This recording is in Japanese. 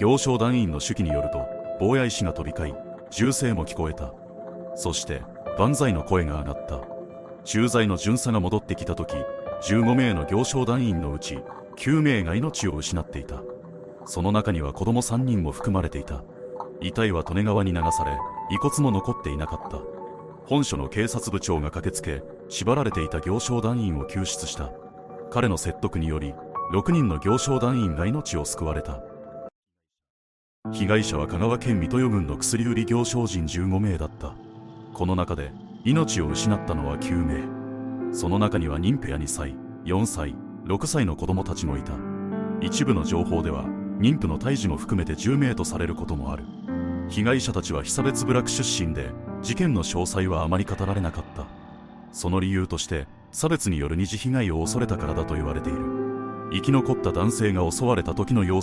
行商団員の手記によると坊や石が飛び交い銃声も聞こえた。そして万歳の声が上がった。駐在の巡査が戻ってきた時15名の行商団員のうち9名が命を失っていた。その中には子供3人も含まれていた。遺体は利根川に流され遺骨も残っていなかった。本所の警察部長が駆けつけ縛られていた行商団員を救出した。彼の説得により6人の行商団員が命を救われた。被害者は香川県水戸郡の薬売り行商人15名だった。この中で命を失ったのは9名。その中には妊婦や2歳4歳6歳の子供たちもいた。一部の情報では妊婦の胎児も含めて10名とされることもある。被害者たちは被差別部落出身で事件の詳細はあまり語られなかった。その理由として差別による二次被害を恐れたからだと言われている。生き残った男性が襲われた時の様子